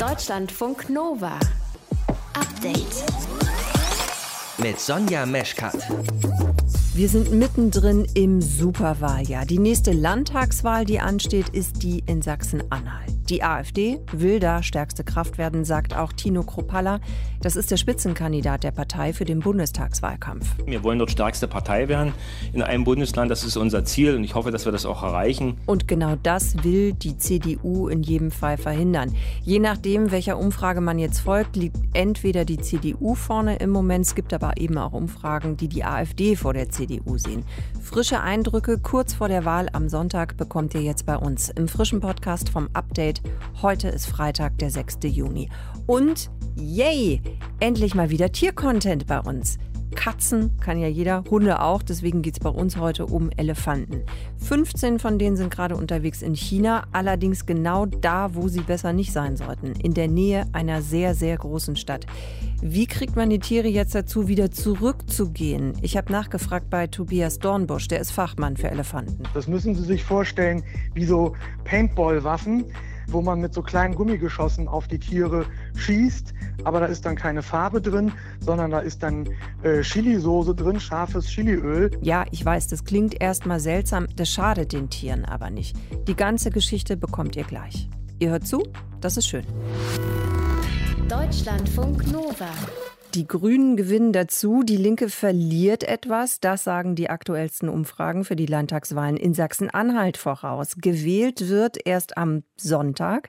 Deutschlandfunk Nova. Update. Mit Sonja Meschkat. Wir sind mittendrin im Superwahljahr. Die nächste Landtagswahl, die ansteht, ist die in Sachsen-Anhalt. Die AfD will da stärkste Kraft werden, sagt auch Tino Kropalla. Das ist der Spitzenkandidat der Partei für den Bundestagswahlkampf. Wir wollen dort stärkste Partei werden in einem Bundesland. Das ist unser Ziel und ich hoffe, dass wir das auch erreichen. Und genau das will die CDU in jedem Fall verhindern. Je nachdem, welcher Umfrage man jetzt folgt, liegt entweder die CDU vorne im Moment. Es gibt aber eben auch Umfragen, die die AfD vor der CDU sehen. Frische Eindrücke kurz vor der Wahl am Sonntag bekommt ihr jetzt bei uns im frischen Podcast vom Update Heute ist Freitag, der 6. Juni. Und yay, endlich mal wieder Tiercontent bei uns. Katzen kann ja jeder, Hunde auch, deswegen geht es bei uns heute um Elefanten. 15 von denen sind gerade unterwegs in China, allerdings genau da, wo sie besser nicht sein sollten, in der Nähe einer sehr, sehr großen Stadt. Wie kriegt man die Tiere jetzt dazu, wieder zurückzugehen? Ich habe nachgefragt bei Tobias Dornbusch, der ist Fachmann für Elefanten. Das müssen Sie sich vorstellen wie so Paintball-Waffen wo man mit so kleinen Gummigeschossen auf die Tiere schießt. Aber da ist dann keine Farbe drin, sondern da ist dann äh, Chili-Soße drin, scharfes Chiliöl. Ja, ich weiß, das klingt erstmal seltsam, das schadet den Tieren aber nicht. Die ganze Geschichte bekommt ihr gleich. Ihr hört zu, das ist schön. Deutschlandfunk Nova. Die Grünen gewinnen dazu, die Linke verliert etwas. Das sagen die aktuellsten Umfragen für die Landtagswahlen in Sachsen-Anhalt voraus. Gewählt wird erst am Sonntag.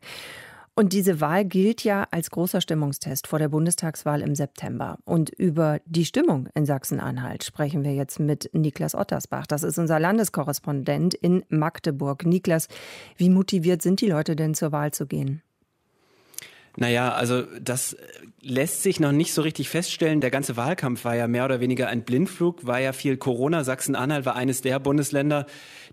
Und diese Wahl gilt ja als großer Stimmungstest vor der Bundestagswahl im September. Und über die Stimmung in Sachsen-Anhalt sprechen wir jetzt mit Niklas Ottersbach. Das ist unser Landeskorrespondent in Magdeburg. Niklas, wie motiviert sind die Leute denn zur Wahl zu gehen? Naja, also das lässt sich noch nicht so richtig feststellen. Der ganze Wahlkampf war ja mehr oder weniger ein Blindflug, war ja viel Corona. Sachsen-Anhalt war eines der Bundesländer,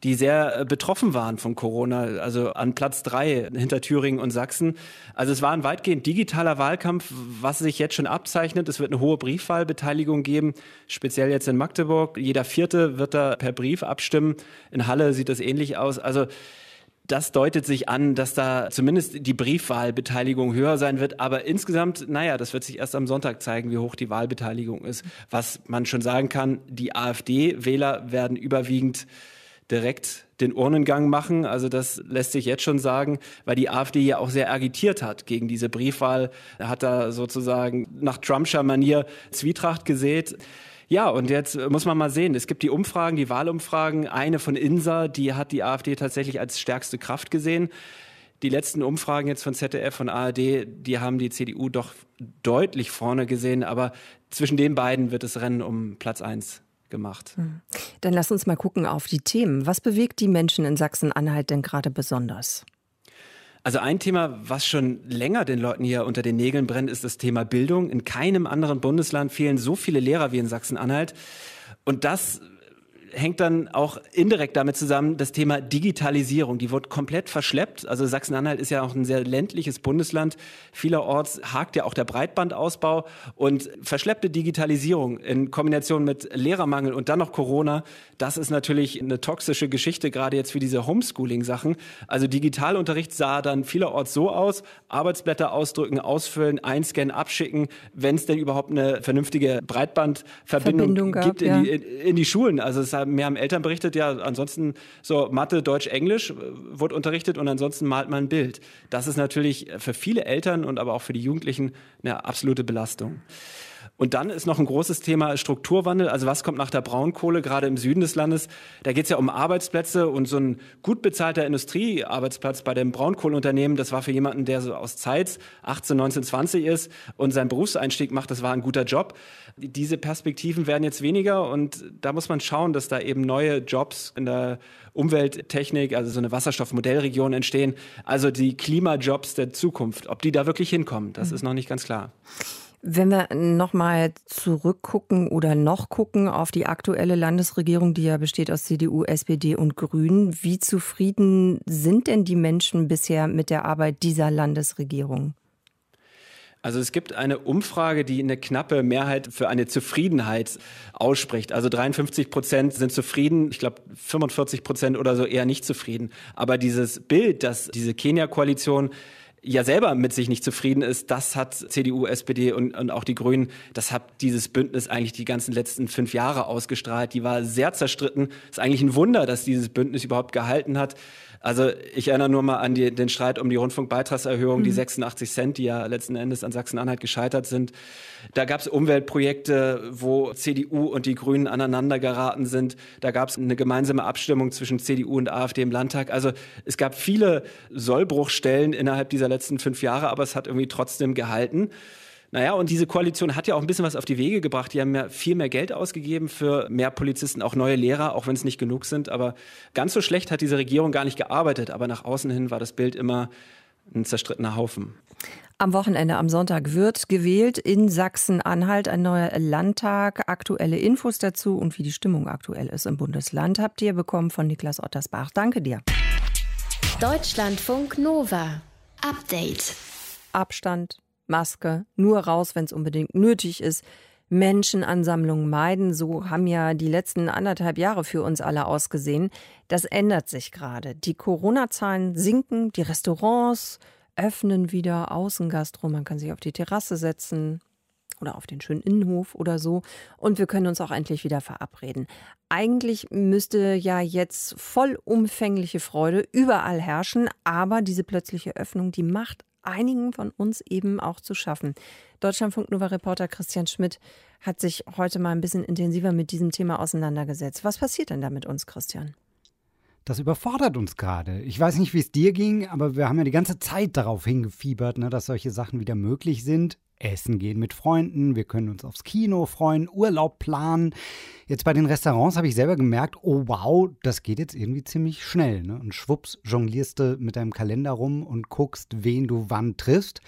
die sehr äh, betroffen waren von Corona, also an Platz drei hinter Thüringen und Sachsen. Also es war ein weitgehend digitaler Wahlkampf, was sich jetzt schon abzeichnet. Es wird eine hohe Briefwahlbeteiligung geben, speziell jetzt in Magdeburg. Jeder Vierte wird da per Brief abstimmen. In Halle sieht das ähnlich aus. Also das deutet sich an, dass da zumindest die Briefwahlbeteiligung höher sein wird. Aber insgesamt, naja, das wird sich erst am Sonntag zeigen, wie hoch die Wahlbeteiligung ist. Was man schon sagen kann, die AfD-Wähler werden überwiegend direkt den Urnengang machen. Also das lässt sich jetzt schon sagen, weil die AfD ja auch sehr agitiert hat gegen diese Briefwahl. Er hat da sozusagen nach Trumpscher Manier Zwietracht gesät. Ja, und jetzt muss man mal sehen, es gibt die Umfragen, die Wahlumfragen. Eine von INSA, die hat die AfD tatsächlich als stärkste Kraft gesehen. Die letzten Umfragen jetzt von ZDF und ARD, die haben die CDU doch deutlich vorne gesehen. Aber zwischen den beiden wird das Rennen um Platz eins gemacht. Hm. Dann lass uns mal gucken auf die Themen. Was bewegt die Menschen in Sachsen-Anhalt denn gerade besonders? Also ein Thema, was schon länger den Leuten hier unter den Nägeln brennt, ist das Thema Bildung. In keinem anderen Bundesland fehlen so viele Lehrer wie in Sachsen-Anhalt. Und das hängt dann auch indirekt damit zusammen, das Thema Digitalisierung. Die wird komplett verschleppt. Also Sachsen-Anhalt ist ja auch ein sehr ländliches Bundesland. Vielerorts hakt ja auch der Breitbandausbau und verschleppte Digitalisierung in Kombination mit Lehrermangel und dann noch Corona. Das ist natürlich eine toxische Geschichte, gerade jetzt für diese Homeschooling-Sachen. Also Digitalunterricht sah dann vielerorts so aus. Arbeitsblätter ausdrücken, ausfüllen, einscannen, abschicken, wenn es denn überhaupt eine vernünftige Breitbandverbindung gibt in, die, in, in die Schulen. Also es mehr haben Eltern berichtet, ja, ansonsten so Mathe, Deutsch, Englisch äh, wird unterrichtet und ansonsten malt man ein Bild. Das ist natürlich für viele Eltern und aber auch für die Jugendlichen eine absolute Belastung. Und dann ist noch ein großes Thema Strukturwandel. Also was kommt nach der Braunkohle, gerade im Süden des Landes? Da geht es ja um Arbeitsplätze und so ein gut bezahlter Industriearbeitsplatz bei dem Braunkohleunternehmen, das war für jemanden, der so aus Zeitz 18, 19, 20 ist und seinen Berufseinstieg macht, das war ein guter Job. Diese Perspektiven werden jetzt weniger und da muss man schauen, dass da eben neue Jobs in der Umwelttechnik, also so eine Wasserstoffmodellregion entstehen. Also die Klimajobs der Zukunft, ob die da wirklich hinkommen, das mhm. ist noch nicht ganz klar. Wenn wir nochmal zurückgucken oder noch gucken auf die aktuelle Landesregierung, die ja besteht aus CDU, SPD und Grünen, wie zufrieden sind denn die Menschen bisher mit der Arbeit dieser Landesregierung? Also es gibt eine Umfrage, die eine knappe Mehrheit für eine Zufriedenheit ausspricht. Also 53 Prozent sind zufrieden, ich glaube 45 Prozent oder so eher nicht zufrieden. Aber dieses Bild, dass diese Kenia-Koalition ja selber mit sich nicht zufrieden ist, das hat CDU, SPD und, und auch die Grünen, das hat dieses Bündnis eigentlich die ganzen letzten fünf Jahre ausgestrahlt. Die war sehr zerstritten. Ist eigentlich ein Wunder, dass dieses Bündnis überhaupt gehalten hat. Also ich erinnere nur mal an die, den Streit um die Rundfunkbeitragserhöhung, mhm. die 86 Cent, die ja letzten Endes an Sachsen-Anhalt gescheitert sind. Da gab es Umweltprojekte, wo CDU und die Grünen aneinander geraten sind. Da gab es eine gemeinsame Abstimmung zwischen CDU und AfD im Landtag. Also es gab viele Sollbruchstellen innerhalb dieser letzten fünf Jahre, aber es hat irgendwie trotzdem gehalten. Naja, und diese Koalition hat ja auch ein bisschen was auf die Wege gebracht. Die haben ja viel mehr Geld ausgegeben für mehr Polizisten, auch neue Lehrer, auch wenn es nicht genug sind. Aber ganz so schlecht hat diese Regierung gar nicht gearbeitet. Aber nach außen hin war das Bild immer ein zerstrittener Haufen. Am Wochenende, am Sonntag wird gewählt in Sachsen-Anhalt ein neuer Landtag. Aktuelle Infos dazu und wie die Stimmung aktuell ist im Bundesland habt ihr bekommen von Niklas Ottersbach. Danke dir. Deutschlandfunk Nova. Update. Abstand, Maske, nur raus, wenn es unbedingt nötig ist. Menschenansammlungen meiden, so haben ja die letzten anderthalb Jahre für uns alle ausgesehen. Das ändert sich gerade. Die Corona-Zahlen sinken, die Restaurants öffnen wieder, Außengastro, man kann sich auf die Terrasse setzen oder auf den schönen Innenhof oder so. Und wir können uns auch endlich wieder verabreden. Eigentlich müsste ja jetzt vollumfängliche Freude überall herrschen, aber diese plötzliche Öffnung, die macht einigen von uns eben auch zu schaffen. Deutschlandfunk Nova Reporter Christian Schmidt hat sich heute mal ein bisschen intensiver mit diesem Thema auseinandergesetzt. Was passiert denn da mit uns, Christian? Das überfordert uns gerade. Ich weiß nicht, wie es dir ging, aber wir haben ja die ganze Zeit darauf hingefiebert, ne, dass solche Sachen wieder möglich sind essen gehen mit Freunden, wir können uns aufs Kino freuen, Urlaub planen. Jetzt bei den Restaurants habe ich selber gemerkt, oh wow, das geht jetzt irgendwie ziemlich schnell. Ne? Und schwupps jonglierst du mit deinem Kalender rum und guckst, wen du wann triffst.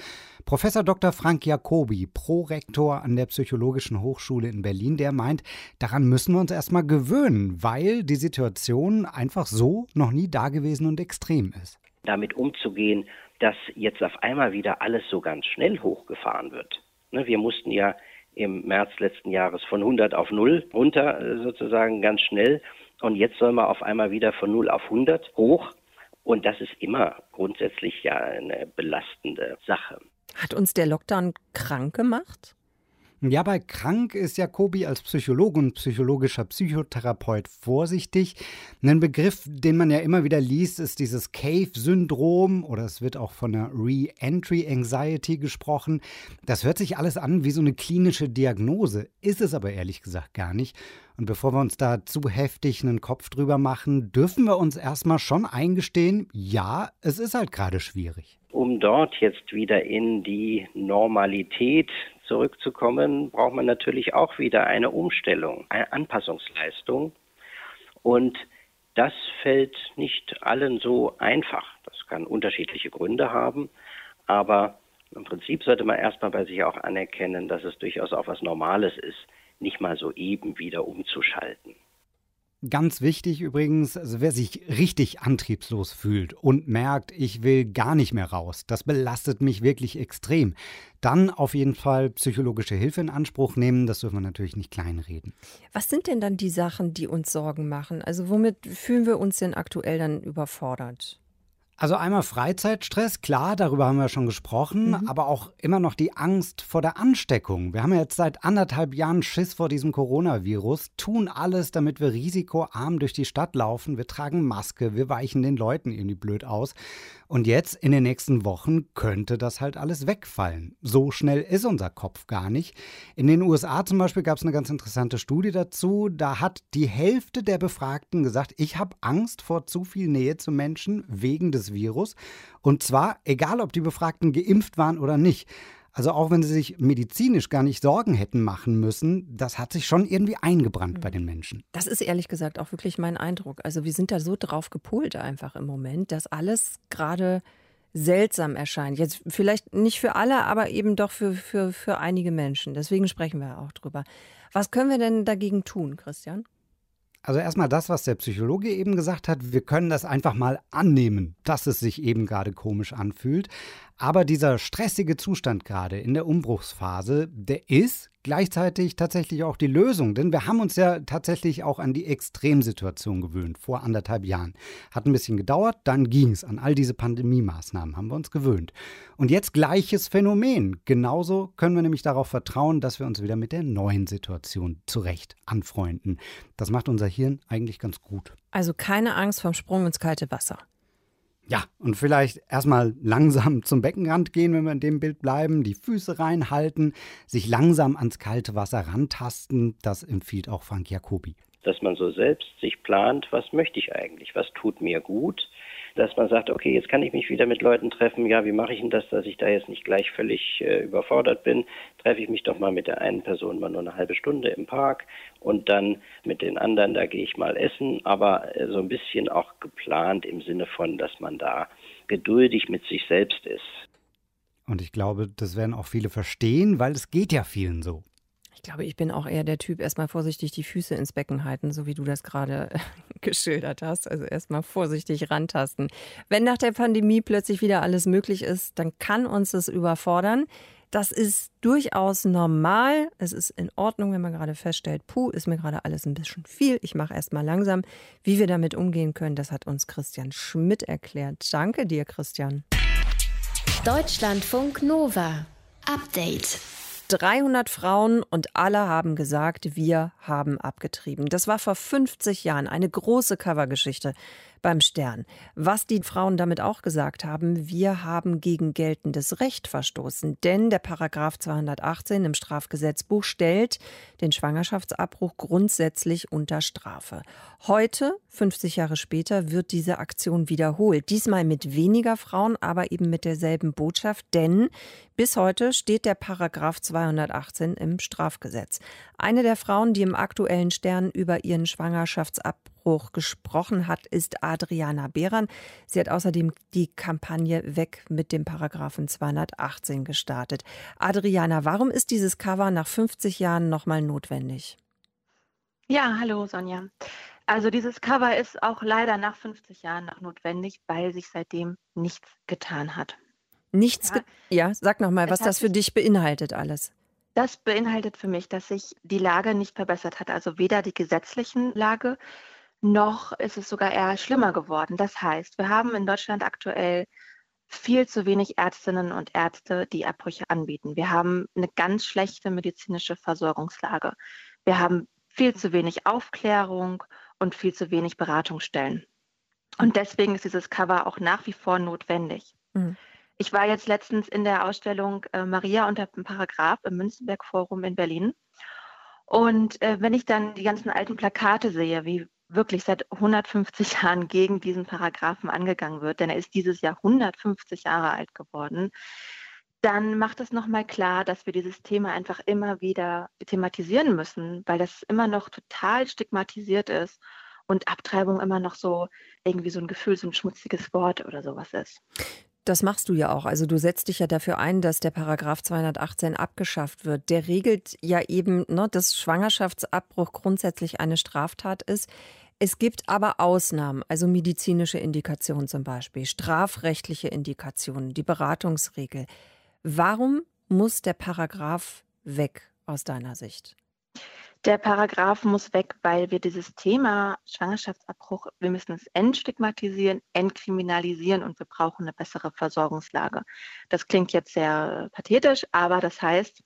Professor Dr. Frank Jacobi, Prorektor an der Psychologischen Hochschule in Berlin, der meint, daran müssen wir uns erstmal gewöhnen, weil die Situation einfach so noch nie dagewesen und extrem ist. Damit umzugehen, dass jetzt auf einmal wieder alles so ganz schnell hochgefahren wird. Ne, wir mussten ja im März letzten Jahres von 100 auf 0 runter, äh, sozusagen ganz schnell. Und jetzt sollen wir auf einmal wieder von 0 auf 100 hoch. Und das ist immer grundsätzlich ja eine belastende Sache. Hat uns der Lockdown krank gemacht? Ja, bei krank ist Jacobi als Psychologe und psychologischer Psychotherapeut vorsichtig. Ein Begriff, den man ja immer wieder liest, ist dieses Cave-Syndrom oder es wird auch von einer Re-Entry Anxiety gesprochen. Das hört sich alles an wie so eine klinische Diagnose, ist es aber ehrlich gesagt gar nicht. Und bevor wir uns da zu heftig einen Kopf drüber machen, dürfen wir uns erstmal schon eingestehen, ja, es ist halt gerade schwierig. Um dort jetzt wieder in die Normalität zurückzukommen, braucht man natürlich auch wieder eine Umstellung, eine Anpassungsleistung. Und das fällt nicht allen so einfach. Das kann unterschiedliche Gründe haben, aber im Prinzip sollte man erstmal bei sich auch anerkennen, dass es durchaus auch was Normales ist, nicht mal so eben wieder umzuschalten. Ganz wichtig übrigens, also wer sich richtig antriebslos fühlt und merkt, ich will gar nicht mehr raus, das belastet mich wirklich extrem, dann auf jeden Fall psychologische Hilfe in Anspruch nehmen. Das dürfen wir natürlich nicht kleinreden. Was sind denn dann die Sachen, die uns Sorgen machen? Also womit fühlen wir uns denn aktuell dann überfordert? Also einmal Freizeitstress, klar, darüber haben wir schon gesprochen, mhm. aber auch immer noch die Angst vor der Ansteckung. Wir haben ja jetzt seit anderthalb Jahren Schiss vor diesem Coronavirus, tun alles, damit wir risikoarm durch die Stadt laufen. Wir tragen Maske, wir weichen den Leuten irgendwie blöd aus. Und jetzt in den nächsten Wochen könnte das halt alles wegfallen. So schnell ist unser Kopf gar nicht. In den USA zum Beispiel gab es eine ganz interessante Studie dazu. Da hat die Hälfte der Befragten gesagt, ich habe Angst vor zu viel Nähe zu Menschen wegen des Virus. Und zwar egal, ob die Befragten geimpft waren oder nicht. Also auch wenn sie sich medizinisch gar nicht Sorgen hätten machen müssen, das hat sich schon irgendwie eingebrannt bei den Menschen. Das ist ehrlich gesagt auch wirklich mein Eindruck. Also wir sind da so drauf gepolt einfach im Moment, dass alles gerade seltsam erscheint. Jetzt vielleicht nicht für alle, aber eben doch für, für, für einige Menschen. Deswegen sprechen wir auch drüber. Was können wir denn dagegen tun, Christian? Also erstmal das, was der Psychologe eben gesagt hat, wir können das einfach mal annehmen, dass es sich eben gerade komisch anfühlt. Aber dieser stressige Zustand gerade in der Umbruchsphase, der ist gleichzeitig tatsächlich auch die Lösung. Denn wir haben uns ja tatsächlich auch an die Extremsituation gewöhnt, vor anderthalb Jahren. Hat ein bisschen gedauert, dann ging es. An all diese Pandemie-Maßnahmen haben wir uns gewöhnt. Und jetzt gleiches Phänomen. Genauso können wir nämlich darauf vertrauen, dass wir uns wieder mit der neuen Situation zurecht anfreunden. Das macht unser Hirn eigentlich ganz gut. Also keine Angst vom Sprung ins kalte Wasser. Ja, und vielleicht erstmal langsam zum Beckenrand gehen, wenn wir in dem Bild bleiben, die Füße reinhalten, sich langsam ans kalte Wasser rantasten. Das empfiehlt auch Frank Jacobi. Dass man so selbst sich plant, was möchte ich eigentlich, was tut mir gut, dass man sagt, okay, jetzt kann ich mich wieder mit Leuten treffen. Ja, wie mache ich denn das, dass ich da jetzt nicht gleich völlig äh, überfordert bin? Treffe ich mich doch mal mit der einen Person mal nur eine halbe Stunde im Park und dann mit den anderen, da gehe ich mal essen, aber äh, so ein bisschen auch geplant im Sinne von, dass man da geduldig mit sich selbst ist. Und ich glaube, das werden auch viele verstehen, weil es geht ja vielen so. Ich glaube, ich bin auch eher der Typ, erstmal vorsichtig die Füße ins Becken halten, so wie du das gerade geschildert hast. Also erstmal vorsichtig rantasten. Wenn nach der Pandemie plötzlich wieder alles möglich ist, dann kann uns das überfordern. Das ist durchaus normal. Es ist in Ordnung, wenn man gerade feststellt, puh, ist mir gerade alles ein bisschen viel. Ich mache erstmal langsam. Wie wir damit umgehen können, das hat uns Christian Schmidt erklärt. Danke dir, Christian. Deutschlandfunk Nova. Update. 300 Frauen und alle haben gesagt, wir haben abgetrieben. Das war vor 50 Jahren eine große Covergeschichte beim Stern. Was die Frauen damit auch gesagt haben, wir haben gegen geltendes Recht verstoßen, denn der Paragraph 218 im Strafgesetzbuch stellt den Schwangerschaftsabbruch grundsätzlich unter Strafe. Heute, 50 Jahre später, wird diese Aktion wiederholt. Diesmal mit weniger Frauen, aber eben mit derselben Botschaft, denn bis heute steht der Paragraph 218 im Strafgesetz. Eine der Frauen, die im aktuellen Stern über ihren Schwangerschaftsabbruch gesprochen hat, ist Adriana Behran. Sie hat außerdem die Kampagne Weg mit dem Paragraphen 218 gestartet. Adriana, warum ist dieses Cover nach 50 Jahren nochmal notwendig? Ja, hallo Sonja. Also dieses Cover ist auch leider nach 50 Jahren noch notwendig, weil sich seitdem nichts getan hat. Nichts, ja, ja sag nochmal, was das für dich beinhaltet alles. Das beinhaltet für mich, dass sich die Lage nicht verbessert hat, also weder die gesetzlichen Lage noch ist es sogar eher schlimmer geworden. Das heißt, wir haben in Deutschland aktuell viel zu wenig Ärztinnen und Ärzte, die Abbrüche anbieten. Wir haben eine ganz schlechte medizinische Versorgungslage. Wir haben viel zu wenig Aufklärung und viel zu wenig Beratungsstellen. Und deswegen ist dieses Cover auch nach wie vor notwendig. Mhm. Ich war jetzt letztens in der Ausstellung äh, Maria unter dem Paragraph im Münzenberg Forum in Berlin. Und äh, wenn ich dann die ganzen alten Plakate sehe, wie wirklich seit 150 Jahren gegen diesen Paragraphen angegangen wird, denn er ist dieses Jahr 150 Jahre alt geworden, dann macht es nochmal klar, dass wir dieses Thema einfach immer wieder thematisieren müssen, weil das immer noch total stigmatisiert ist und Abtreibung immer noch so irgendwie so ein Gefühl, so ein schmutziges Wort oder sowas ist. Das machst du ja auch. Also du setzt dich ja dafür ein, dass der Paragraph 218 abgeschafft wird. Der regelt ja eben, ne, dass Schwangerschaftsabbruch grundsätzlich eine Straftat ist. Es gibt aber Ausnahmen, also medizinische Indikationen zum Beispiel, strafrechtliche Indikationen, die Beratungsregel. Warum muss der Paragraph weg aus deiner Sicht? Der Paragraph muss weg, weil wir dieses Thema Schwangerschaftsabbruch, wir müssen es entstigmatisieren, entkriminalisieren und wir brauchen eine bessere Versorgungslage. Das klingt jetzt sehr pathetisch, aber das heißt,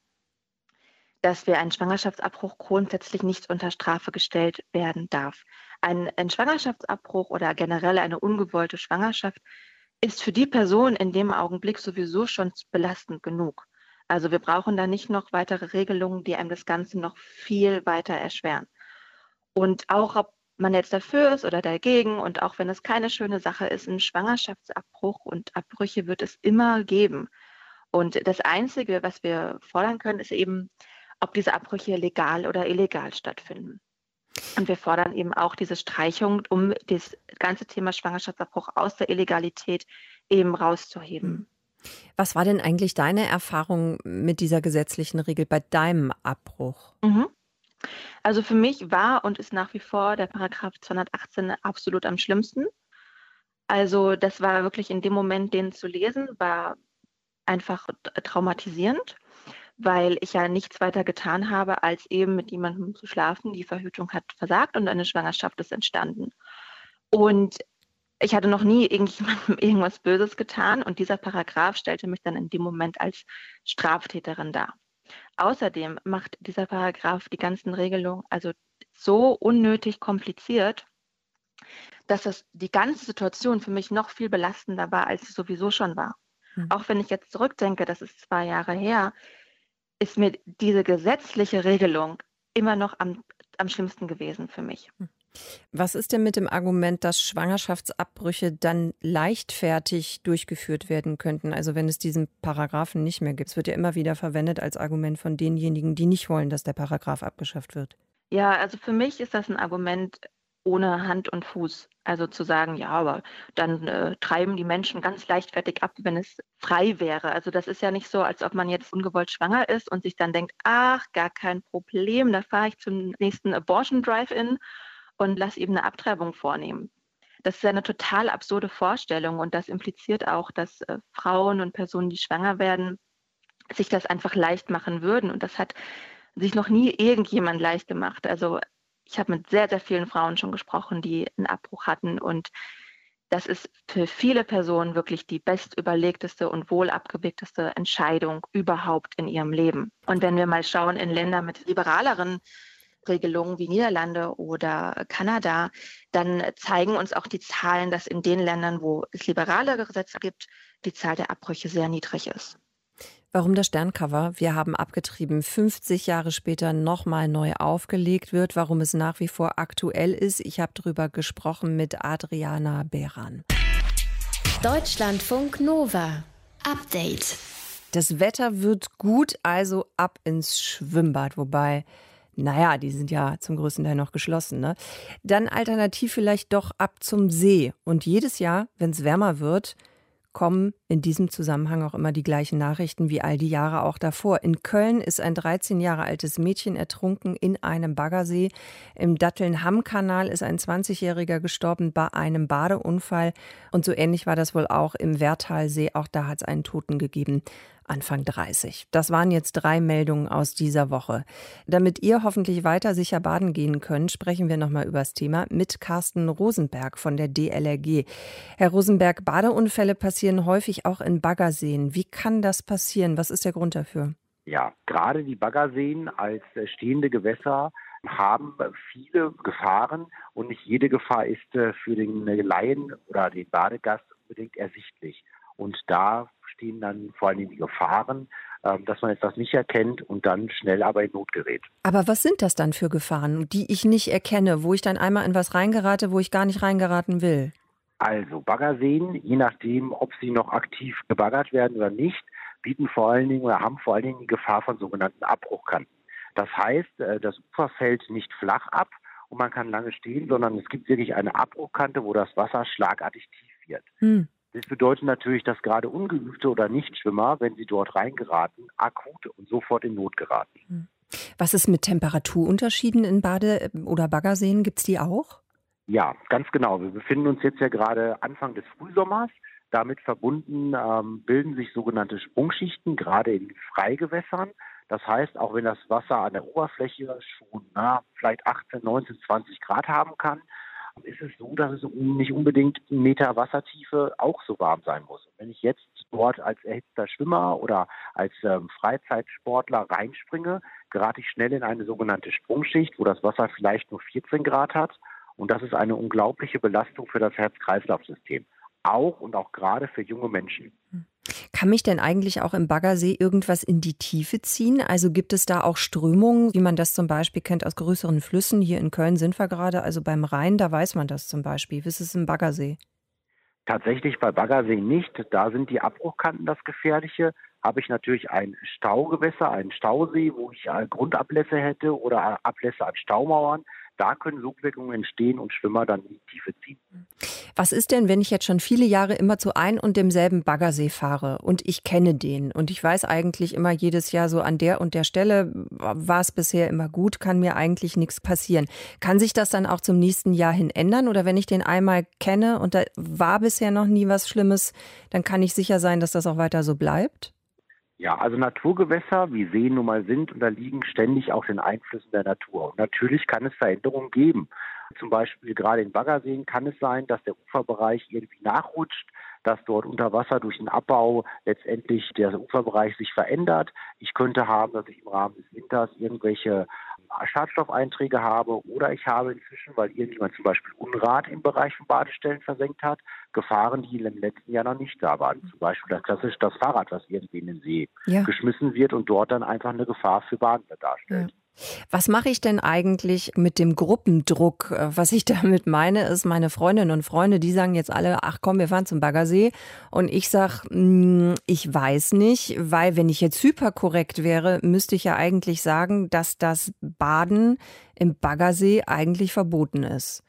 dass wir einen Schwangerschaftsabbruch grundsätzlich nicht unter Strafe gestellt werden darf. Ein, ein Schwangerschaftsabbruch oder generell eine ungewollte Schwangerschaft ist für die Person in dem Augenblick sowieso schon belastend genug. Also wir brauchen da nicht noch weitere Regelungen, die einem das Ganze noch viel weiter erschweren. Und auch ob man jetzt dafür ist oder dagegen und auch wenn es keine schöne Sache ist, ein Schwangerschaftsabbruch und Abbrüche wird es immer geben. Und das Einzige, was wir fordern können, ist eben, ob diese Abbrüche legal oder illegal stattfinden. Und wir fordern eben auch diese Streichung, um das ganze Thema Schwangerschaftsabbruch aus der Illegalität eben rauszuheben. Was war denn eigentlich deine Erfahrung mit dieser gesetzlichen Regel bei deinem Abbruch? Mhm. Also für mich war und ist nach wie vor der Paragraph 218 absolut am schlimmsten. Also das war wirklich in dem Moment, den zu lesen, war einfach traumatisierend. weil ich ja nichts weiter getan habe, als eben mit jemandem zu schlafen. Die Verhütung hat versagt und eine Schwangerschaft ist entstanden. Und ich hatte noch nie irgendjemandem irgendwas Böses getan und dieser Paragraph stellte mich dann in dem Moment als Straftäterin dar. Außerdem macht dieser Paragraph die ganzen Regelungen also so unnötig kompliziert, dass das die ganze Situation für mich noch viel belastender war, als sie sowieso schon war. Mhm. Auch wenn ich jetzt zurückdenke, das ist zwei Jahre her, ist mir diese gesetzliche Regelung immer noch am, am schlimmsten gewesen für mich. Hm. Was ist denn mit dem Argument, dass Schwangerschaftsabbrüche dann leichtfertig durchgeführt werden könnten? Also wenn es diesen Paragraphen nicht mehr gibt. Es wird ja immer wieder verwendet als Argument von denjenigen, die nicht wollen, dass der Paragraph abgeschafft wird. Ja, also für mich ist das ein Argument, ohne Hand und Fuß. Also zu sagen, ja, aber dann äh, treiben die Menschen ganz leichtfertig ab, wenn es frei wäre. Also das ist ja nicht so, als ob man jetzt ungewollt schwanger ist und sich dann denkt, ach, gar kein Problem, da fahre ich zum nächsten Abortion Drive-In und lasse eben eine Abtreibung vornehmen. Das ist eine total absurde Vorstellung und das impliziert auch, dass äh, Frauen und Personen, die schwanger werden, sich das einfach leicht machen würden. Und das hat sich noch nie irgendjemand leicht gemacht. Also ich habe mit sehr, sehr vielen Frauen schon gesprochen, die einen Abbruch hatten und das ist für viele Personen wirklich die bestüberlegteste und wohl abgewegteste Entscheidung überhaupt in ihrem Leben. Und wenn wir mal schauen in Länder mit liberaleren Regelungen wie Niederlande oder Kanada, dann zeigen uns auch die Zahlen, dass in den Ländern, wo es liberalere Gesetze gibt, die Zahl der Abbrüche sehr niedrig ist. Warum das Sterncover, wir haben abgetrieben, 50 Jahre später nochmal neu aufgelegt wird, warum es nach wie vor aktuell ist. Ich habe darüber gesprochen mit Adriana Behran. Deutschlandfunk Nova. Update. Das Wetter wird gut, also ab ins Schwimmbad. Wobei, naja, die sind ja zum größten Teil noch geschlossen. Ne? Dann alternativ vielleicht doch ab zum See. Und jedes Jahr, wenn es wärmer wird, kommen in diesem Zusammenhang auch immer die gleichen Nachrichten wie all die Jahre auch davor. In Köln ist ein 13 Jahre altes Mädchen ertrunken in einem Baggersee. Im Datteln-Hamm-Kanal ist ein 20-Jähriger gestorben bei einem Badeunfall. Und so ähnlich war das wohl auch im Wertalsee. Auch da hat es einen Toten gegeben. Anfang 30. Das waren jetzt drei Meldungen aus dieser Woche. Damit ihr hoffentlich weiter sicher baden gehen könnt, sprechen wir nochmal über das Thema mit Carsten Rosenberg von der DLRG. Herr Rosenberg, Badeunfälle passieren häufig auch in Baggerseen. Wie kann das passieren? Was ist der Grund dafür? Ja, gerade die Baggerseen als äh, stehende Gewässer haben viele Gefahren und nicht jede Gefahr ist äh, für den Laien oder den Badegast unbedingt ersichtlich. Und da stehen dann vor allem die Gefahren, ähm, dass man etwas nicht erkennt und dann schnell aber in Not gerät. Aber was sind das dann für Gefahren, die ich nicht erkenne, wo ich dann einmal in was reingerate, wo ich gar nicht reingeraten will? Also Baggerseen, je nachdem, ob sie noch aktiv gebaggert werden oder nicht, bieten vor allen Dingen oder haben vor allen Dingen die Gefahr von sogenannten Abbruchkanten. Das heißt, äh, das Ufer fällt nicht flach ab und man kann lange stehen, sondern es gibt wirklich eine Abbruchkante, wo das Wasser schlagartig tief wird. Hm. Das bedeutet natürlich, dass gerade ungeübte oder Nichtschwimmer, wenn sie dort reingeraten, akut und sofort in Not geraten. Hm. Was ist mit Temperaturunterschieden in Bade- oder Baggerseen? Gibt es die auch? Ja, ganz genau. Wir befinden uns jetzt ja gerade Anfang des Frühsommers. Damit verbunden ähm, bilden sich sogenannte Sprungschichten, gerade in Freigewässern. Das heißt, auch wenn das Wasser an der Oberfläche schon na, vielleicht 18, 19, 20 Grad haben kann, ist es so, dass es nicht unbedingt einen Meter Wassertiefe auch so warm sein muss. wenn ich jetzt dort als erhitzter Schwimmer oder als ähm, Freizeitsportler reinspringe, gerate ich schnell in eine sogenannte Sprungschicht, wo das Wasser vielleicht nur 14 Grad hat. Und das ist eine unglaubliche Belastung für das Herz-Kreislauf-System. Auch und auch gerade für junge Menschen. Hm. Kann mich denn eigentlich auch im Baggersee irgendwas in die Tiefe ziehen? Also gibt es da auch Strömungen, wie man das zum Beispiel kennt aus größeren Flüssen? Hier in Köln sind wir gerade, also beim Rhein, da weiß man das zum Beispiel. Wie ist es im Baggersee? Tatsächlich bei Baggersee nicht. Da sind die Abbruchkanten das Gefährliche. Habe ich natürlich ein Staugewässer, einen Stausee, wo ich Grundablässe hätte oder Ablässe an Staumauern, da können Sogwirkungen entstehen und Schwimmer dann in die Tiefe ziehen. Was ist denn, wenn ich jetzt schon viele Jahre immer zu ein und demselben Baggersee fahre und ich kenne den und ich weiß eigentlich immer jedes Jahr so an der und der Stelle war es bisher immer gut, kann mir eigentlich nichts passieren. Kann sich das dann auch zum nächsten Jahr hin ändern oder wenn ich den einmal kenne und da war bisher noch nie was Schlimmes, dann kann ich sicher sein, dass das auch weiter so bleibt? Ja, also Naturgewässer, wie Seen nun mal sind, unterliegen ständig auch den Einflüssen der Natur. Und natürlich kann es Veränderungen geben. Zum Beispiel gerade in Baggerseen kann es sein, dass der Uferbereich irgendwie nachrutscht, dass dort unter Wasser durch den Abbau letztendlich der Uferbereich sich verändert. Ich könnte haben, dass ich im Rahmen des Winters irgendwelche Schadstoffeinträge habe oder ich habe inzwischen, weil irgendjemand zum Beispiel Unrat im Bereich von Badestellen versenkt hat, Gefahren, die im letzten Jahr noch nicht da waren. Zum Beispiel das klassisch das Fahrrad, was irgendwie in den See ja. geschmissen wird und dort dann einfach eine Gefahr für Badende darstellt. Ja. Was mache ich denn eigentlich mit dem Gruppendruck? Was ich damit meine, ist, meine Freundinnen und Freunde, die sagen jetzt alle, ach komm, wir fahren zum Baggersee. Und ich sage, hm, ich weiß nicht, weil wenn ich jetzt hyperkorrekt wäre, müsste ich ja eigentlich sagen, dass das Baden im Baggersee eigentlich verboten ist.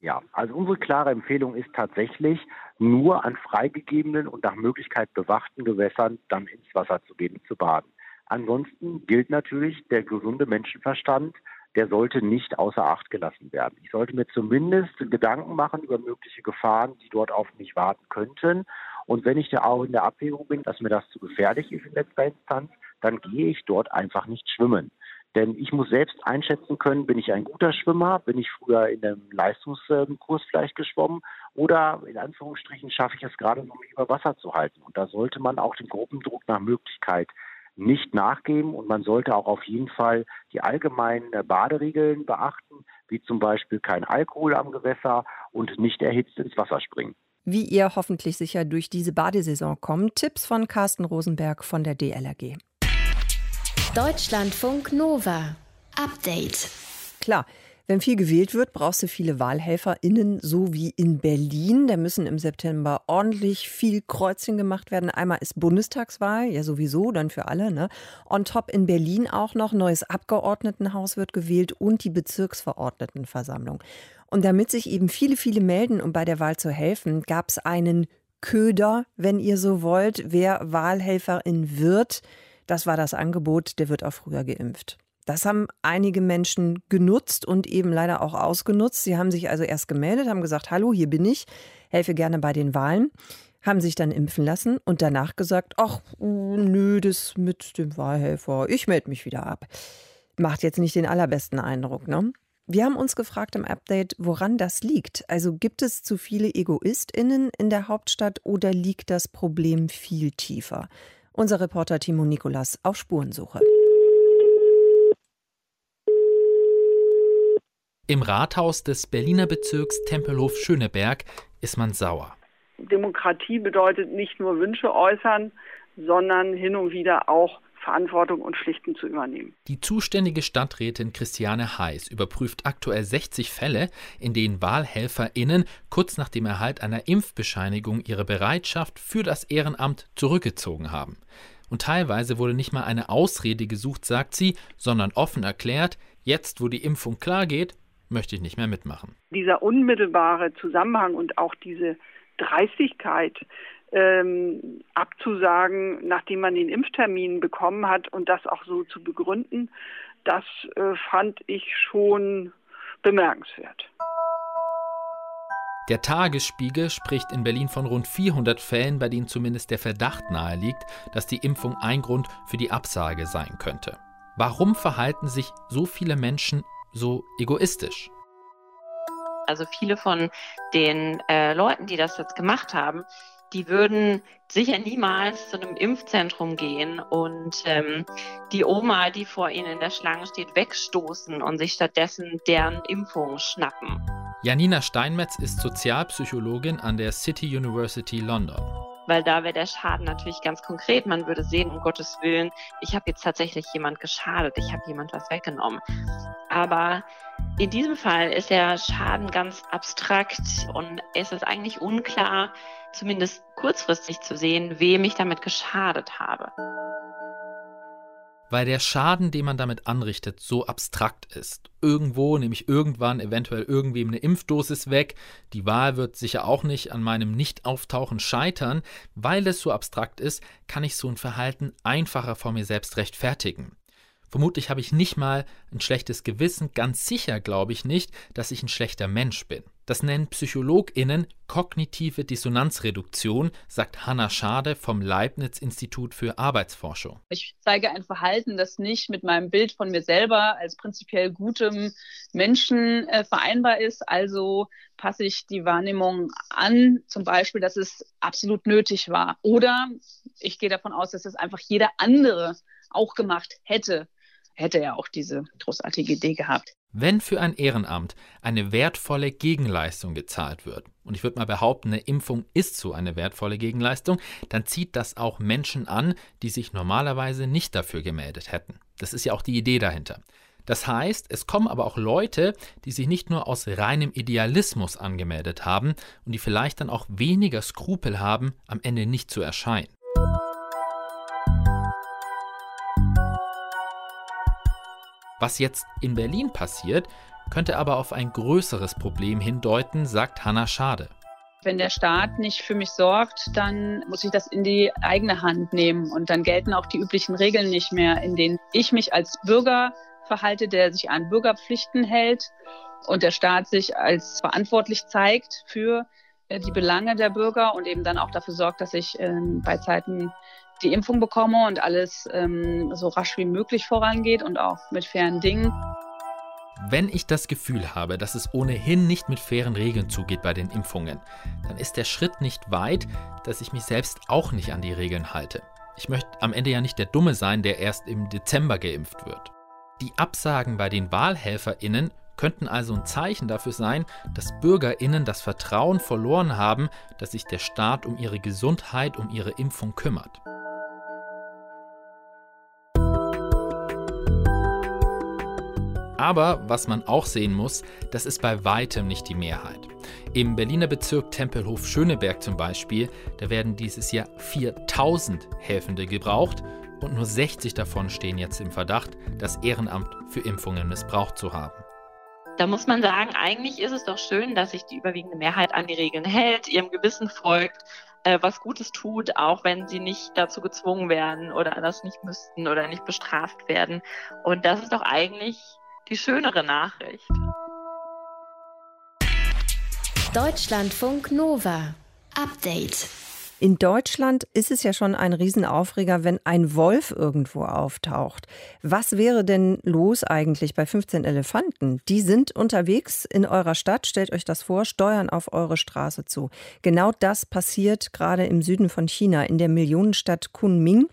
Ja, also unsere klare Empfehlung ist tatsächlich, nur an freigegebenen und nach Möglichkeit bewachten Gewässern dann ins Wasser zu gehen, zu baden. Ansonsten gilt natürlich der gesunde Menschenverstand, der sollte nicht außer Acht gelassen werden. Ich sollte mir zumindest Gedanken machen über mögliche Gefahren, die dort auf mich warten könnten. Und wenn ich da auch in der Abwägung bin, dass mir das zu gefährlich ist in letzter Instanz, dann gehe ich dort einfach nicht schwimmen. Denn ich muss selbst einschätzen können, bin ich ein guter Schwimmer, bin ich früher in einem Leistungskurs vielleicht geschwommen oder in Anführungsstrichen schaffe ich es gerade, um mich über Wasser zu halten. Und da sollte man auch den Gruppendruck nach Möglichkeit nicht nachgeben und man sollte auch auf jeden Fall die allgemeinen äh, Baderegeln beachten, wie zum Beispiel kein Alkohol am Gewässer und nicht erhitzt ins Wasser springen. Wie ihr hoffentlich sicher durch diese Badesaison kommt, Tipps von Carsten Rosenberg von der DLRG. Deutschlandfunk Nova. Update. Klar, wenn viel gewählt wird, brauchst du viele WahlhelferInnen, so wie in Berlin. Da müssen im September ordentlich viel Kreuzchen gemacht werden. Einmal ist Bundestagswahl, ja sowieso, dann für alle. Ne? On top in Berlin auch noch neues Abgeordnetenhaus wird gewählt und die Bezirksverordnetenversammlung. Und damit sich eben viele, viele melden, um bei der Wahl zu helfen, gab es einen Köder, wenn ihr so wollt, wer Wahlhelferin wird. Das war das Angebot, der wird auch früher geimpft. Das haben einige Menschen genutzt und eben leider auch ausgenutzt. Sie haben sich also erst gemeldet, haben gesagt, hallo, hier bin ich, helfe gerne bei den Wahlen, haben sich dann impfen lassen und danach gesagt, ach, nö, das mit dem Wahlhelfer, ich melde mich wieder ab. Macht jetzt nicht den allerbesten Eindruck, ne? Wir haben uns gefragt im Update, woran das liegt. Also gibt es zu viele EgoistInnen in der Hauptstadt oder liegt das Problem viel tiefer? Unser Reporter Timo Nikolas auf Spurensuche. Im Rathaus des Berliner Bezirks Tempelhof-Schöneberg ist man sauer. Demokratie bedeutet nicht nur Wünsche äußern, sondern hin und wieder auch Verantwortung und Pflichten zu übernehmen. Die zuständige Stadträtin Christiane Heiß überprüft aktuell 60 Fälle, in denen WahlhelferInnen kurz nach dem Erhalt einer Impfbescheinigung ihre Bereitschaft für das Ehrenamt zurückgezogen haben. Und teilweise wurde nicht mal eine Ausrede gesucht, sagt sie, sondern offen erklärt, jetzt wo die Impfung klar geht, möchte ich nicht mehr mitmachen. Dieser unmittelbare Zusammenhang und auch diese Dreistigkeit ähm, abzusagen, nachdem man den Impftermin bekommen hat und das auch so zu begründen, das äh, fand ich schon bemerkenswert. Der Tagesspiegel spricht in Berlin von rund 400 Fällen, bei denen zumindest der Verdacht naheliegt, dass die Impfung ein Grund für die Absage sein könnte. Warum verhalten sich so viele Menschen so egoistisch? Also viele von den äh, Leuten, die das jetzt gemacht haben, die würden sicher niemals zu einem Impfzentrum gehen und ähm, die Oma, die vor ihnen in der Schlange steht, wegstoßen und sich stattdessen deren Impfung schnappen. Janina Steinmetz ist Sozialpsychologin an der City University London weil da wäre der Schaden natürlich ganz konkret. Man würde sehen, um Gottes Willen, ich habe jetzt tatsächlich jemand geschadet, ich habe jemand was weggenommen. Aber in diesem Fall ist der Schaden ganz abstrakt und es ist eigentlich unklar, zumindest kurzfristig zu sehen, wem ich damit geschadet habe weil der Schaden, den man damit anrichtet, so abstrakt ist. Irgendwo, nämlich irgendwann, eventuell irgendwem eine Impfdosis weg. Die Wahl wird sicher auch nicht an meinem Nicht-Auftauchen scheitern. Weil es so abstrakt ist, kann ich so ein Verhalten einfacher vor mir selbst rechtfertigen. Vermutlich habe ich nicht mal ein schlechtes Gewissen, ganz sicher glaube ich nicht, dass ich ein schlechter Mensch bin. Das nennen PsychologInnen kognitive Dissonanzreduktion, sagt Hanna Schade vom Leibniz-Institut für Arbeitsforschung. Ich zeige ein Verhalten, das nicht mit meinem Bild von mir selber als prinzipiell gutem Menschen äh, vereinbar ist. Also passe ich die Wahrnehmung an, zum Beispiel, dass es absolut nötig war. Oder ich gehe davon aus, dass es einfach jeder andere auch gemacht hätte hätte er auch diese großartige Idee gehabt. Wenn für ein Ehrenamt eine wertvolle Gegenleistung gezahlt wird, und ich würde mal behaupten, eine Impfung ist so eine wertvolle Gegenleistung, dann zieht das auch Menschen an, die sich normalerweise nicht dafür gemeldet hätten. Das ist ja auch die Idee dahinter. Das heißt, es kommen aber auch Leute, die sich nicht nur aus reinem Idealismus angemeldet haben und die vielleicht dann auch weniger Skrupel haben, am Ende nicht zu erscheinen. Was jetzt in Berlin passiert, könnte aber auf ein größeres Problem hindeuten, sagt Hanna Schade. Wenn der Staat nicht für mich sorgt, dann muss ich das in die eigene Hand nehmen und dann gelten auch die üblichen Regeln nicht mehr, in denen ich mich als Bürger verhalte, der sich an Bürgerpflichten hält und der Staat sich als verantwortlich zeigt für äh, die Belange der Bürger und eben dann auch dafür sorgt, dass ich ähm, bei Zeiten die Impfung bekomme und alles ähm, so rasch wie möglich vorangeht und auch mit fairen Dingen. Wenn ich das Gefühl habe, dass es ohnehin nicht mit fairen Regeln zugeht bei den Impfungen, dann ist der Schritt nicht weit, dass ich mich selbst auch nicht an die Regeln halte. Ich möchte am Ende ja nicht der Dumme sein, der erst im Dezember geimpft wird. Die Absagen bei den Wahlhelferinnen könnten also ein Zeichen dafür sein, dass Bürgerinnen das Vertrauen verloren haben, dass sich der Staat um ihre Gesundheit, um ihre Impfung kümmert. Aber was man auch sehen muss, das ist bei weitem nicht die Mehrheit. Im Berliner Bezirk Tempelhof-Schöneberg zum Beispiel, da werden dieses Jahr 4000 Helfende gebraucht und nur 60 davon stehen jetzt im Verdacht, das Ehrenamt für Impfungen missbraucht zu haben. Da muss man sagen, eigentlich ist es doch schön, dass sich die überwiegende Mehrheit an die Regeln hält, ihrem Gewissen folgt, äh, was Gutes tut, auch wenn sie nicht dazu gezwungen werden oder das nicht müssten oder nicht bestraft werden. Und das ist doch eigentlich die schönere Nachricht. Deutschlandfunk Nova. Update. In Deutschland ist es ja schon ein Riesenaufreger, wenn ein Wolf irgendwo auftaucht. Was wäre denn los eigentlich bei 15 Elefanten? Die sind unterwegs in eurer Stadt, stellt euch das vor, steuern auf eure Straße zu. Genau das passiert gerade im Süden von China, in der Millionenstadt Kunming.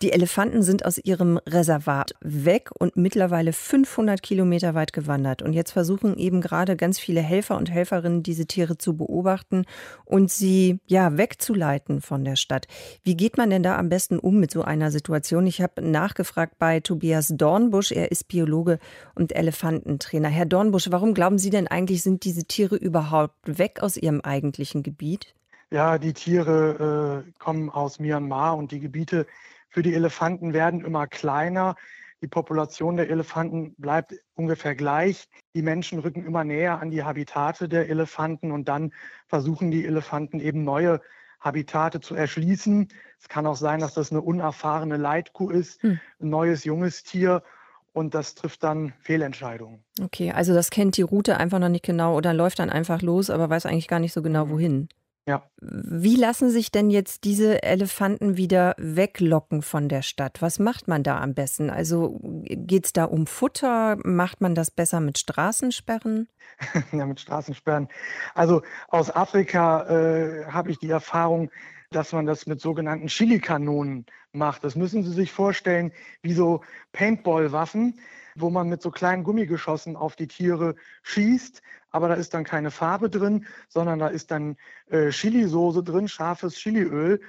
Die Elefanten sind aus ihrem Reservat weg und mittlerweile 500 Kilometer weit gewandert. Und jetzt versuchen eben gerade ganz viele Helfer und Helferinnen, diese Tiere zu beobachten und sie ja wegzuleiten Minuten von der Stadt. Wie geht man denn da am besten um mit so einer Situation? Ich habe nachgefragt bei Tobias Dornbusch. Er ist Biologe und Elefantentrainer. Herr Dornbusch, warum glauben Sie denn eigentlich, sind diese Tiere überhaupt weg aus ihrem eigentlichen Gebiet? Ja, die Tiere äh, kommen aus Myanmar und die Gebiete für die Elefanten werden immer kleiner. Die Population der Elefanten bleibt ungefähr gleich. Die Menschen rücken immer näher an die Habitate der Elefanten und dann versuchen die Elefanten eben neue Habitate zu erschließen. Es kann auch sein, dass das eine unerfahrene Leitkuh ist, hm. ein neues junges Tier und das trifft dann Fehlentscheidungen. Okay, also das kennt die Route einfach noch nicht genau oder läuft dann einfach los, aber weiß eigentlich gar nicht so genau mhm. wohin. Ja. Wie lassen sich denn jetzt diese Elefanten wieder weglocken von der Stadt? Was macht man da am besten? Also geht es da um Futter? Macht man das besser mit Straßensperren? ja, mit Straßensperren. Also aus Afrika äh, habe ich die Erfahrung, dass man das mit sogenannten Chili-Kanonen macht. Das müssen Sie sich vorstellen, wie so Paintball-Waffen wo man mit so kleinen Gummigeschossen auf die Tiere schießt. Aber da ist dann keine Farbe drin, sondern da ist dann äh, Chili-Soße drin, scharfes Chiliöl.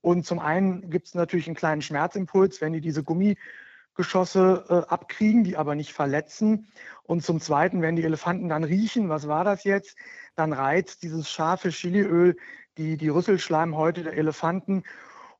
Und zum einen gibt es natürlich einen kleinen Schmerzimpuls, wenn die diese Gummigeschosse äh, abkriegen, die aber nicht verletzen. Und zum Zweiten, wenn die Elefanten dann riechen, was war das jetzt, dann reizt dieses scharfe Chiliöl die, die Rüsselschleimhäute der Elefanten.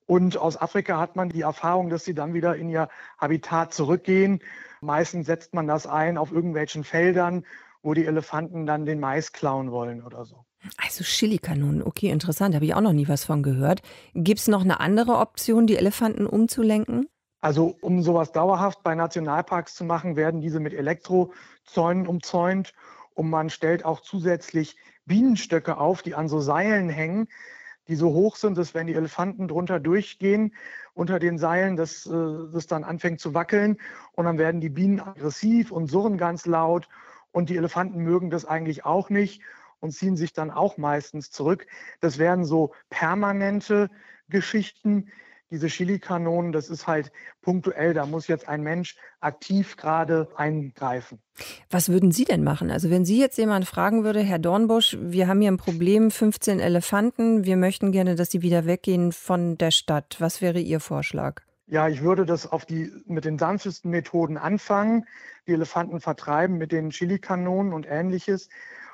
Und aus Afrika hat man die Erfahrung, dass sie dann wieder in ihr Habitat zurückgehen. Meistens setzt man das ein auf irgendwelchen Feldern, wo die Elefanten dann den Mais klauen wollen oder so. Also Chilikanonen, okay, interessant, habe ich auch noch nie was von gehört. Gibt es noch eine andere Option, die Elefanten umzulenken? Also um sowas dauerhaft bei Nationalparks zu machen, werden diese mit Elektrozäunen umzäunt und man stellt auch zusätzlich Bienenstöcke auf, die an so Seilen hängen, die so hoch sind, dass wenn die Elefanten drunter durchgehen, unter den Seilen, dass äh, das dann anfängt zu wackeln und dann werden die Bienen aggressiv und surren ganz laut und die Elefanten mögen das eigentlich auch nicht und ziehen sich dann auch meistens zurück. Das wären so permanente Geschichten. Diese Chili-Kanonen, das ist halt punktuell, da muss jetzt ein Mensch aktiv gerade eingreifen. Was würden Sie denn machen? Also wenn Sie jetzt jemand fragen würde, Herr Dornbusch, wir haben hier ein Problem, 15 Elefanten, wir möchten gerne, dass sie wieder weggehen von der Stadt. Was wäre Ihr Vorschlag? Ja, ich würde das auf die mit den sanftesten Methoden anfangen, die Elefanten vertreiben mit den Chili-Kanonen und ähnliches.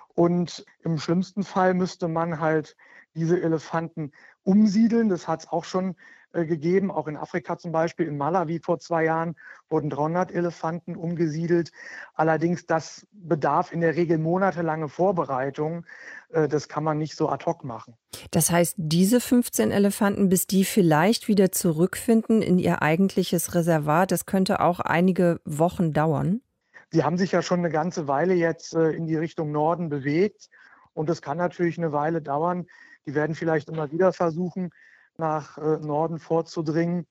Und im schlimmsten Fall müsste man halt diese Elefanten umsiedeln. Das hat es auch schon gegeben, auch in Afrika zum Beispiel. In Malawi vor zwei Jahren wurden 300 Elefanten umgesiedelt. Allerdings, das bedarf in der Regel monatelange Vorbereitung. Äh, das kann man nicht so ad hoc machen. Das heißt, diese 15 Elefanten, bis die vielleicht wieder zurückfinden in ihr eigentliches Reservat, das könnte auch einige Wochen dauern? Sie haben sich ja schon eine ganze Weile jetzt äh, in die Richtung Norden bewegt. Und das kann natürlich eine Weile dauern. Die werden vielleicht immer wieder versuchen, nach äh, Norden vorzudringen.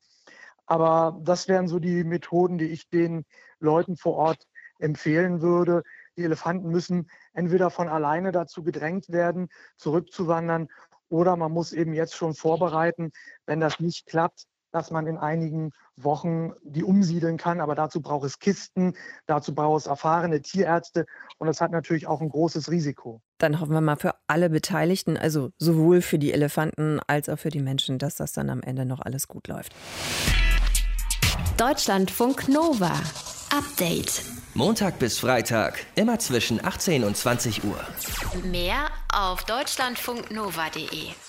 Aber das wären so die Methoden, die ich den Leuten vor Ort empfehlen würde. Die Elefanten müssen entweder von alleine dazu gedrängt werden, zurückzuwandern, oder man muss eben jetzt schon vorbereiten, wenn das nicht klappt, dass man in einigen Wochen die umsiedeln kann. Aber dazu braucht es Kisten, dazu braucht es erfahrene Tierärzte und das hat natürlich auch ein großes Risiko. Dann hoffen wir mal für alle Beteiligten, also sowohl für die Elefanten als auch für die Menschen, dass das dann am Ende noch alles gut läuft. Deutschlandfunk Nova. Update. Montag bis Freitag, immer zwischen 18 und 20 Uhr. Mehr auf deutschlandfunknova.de.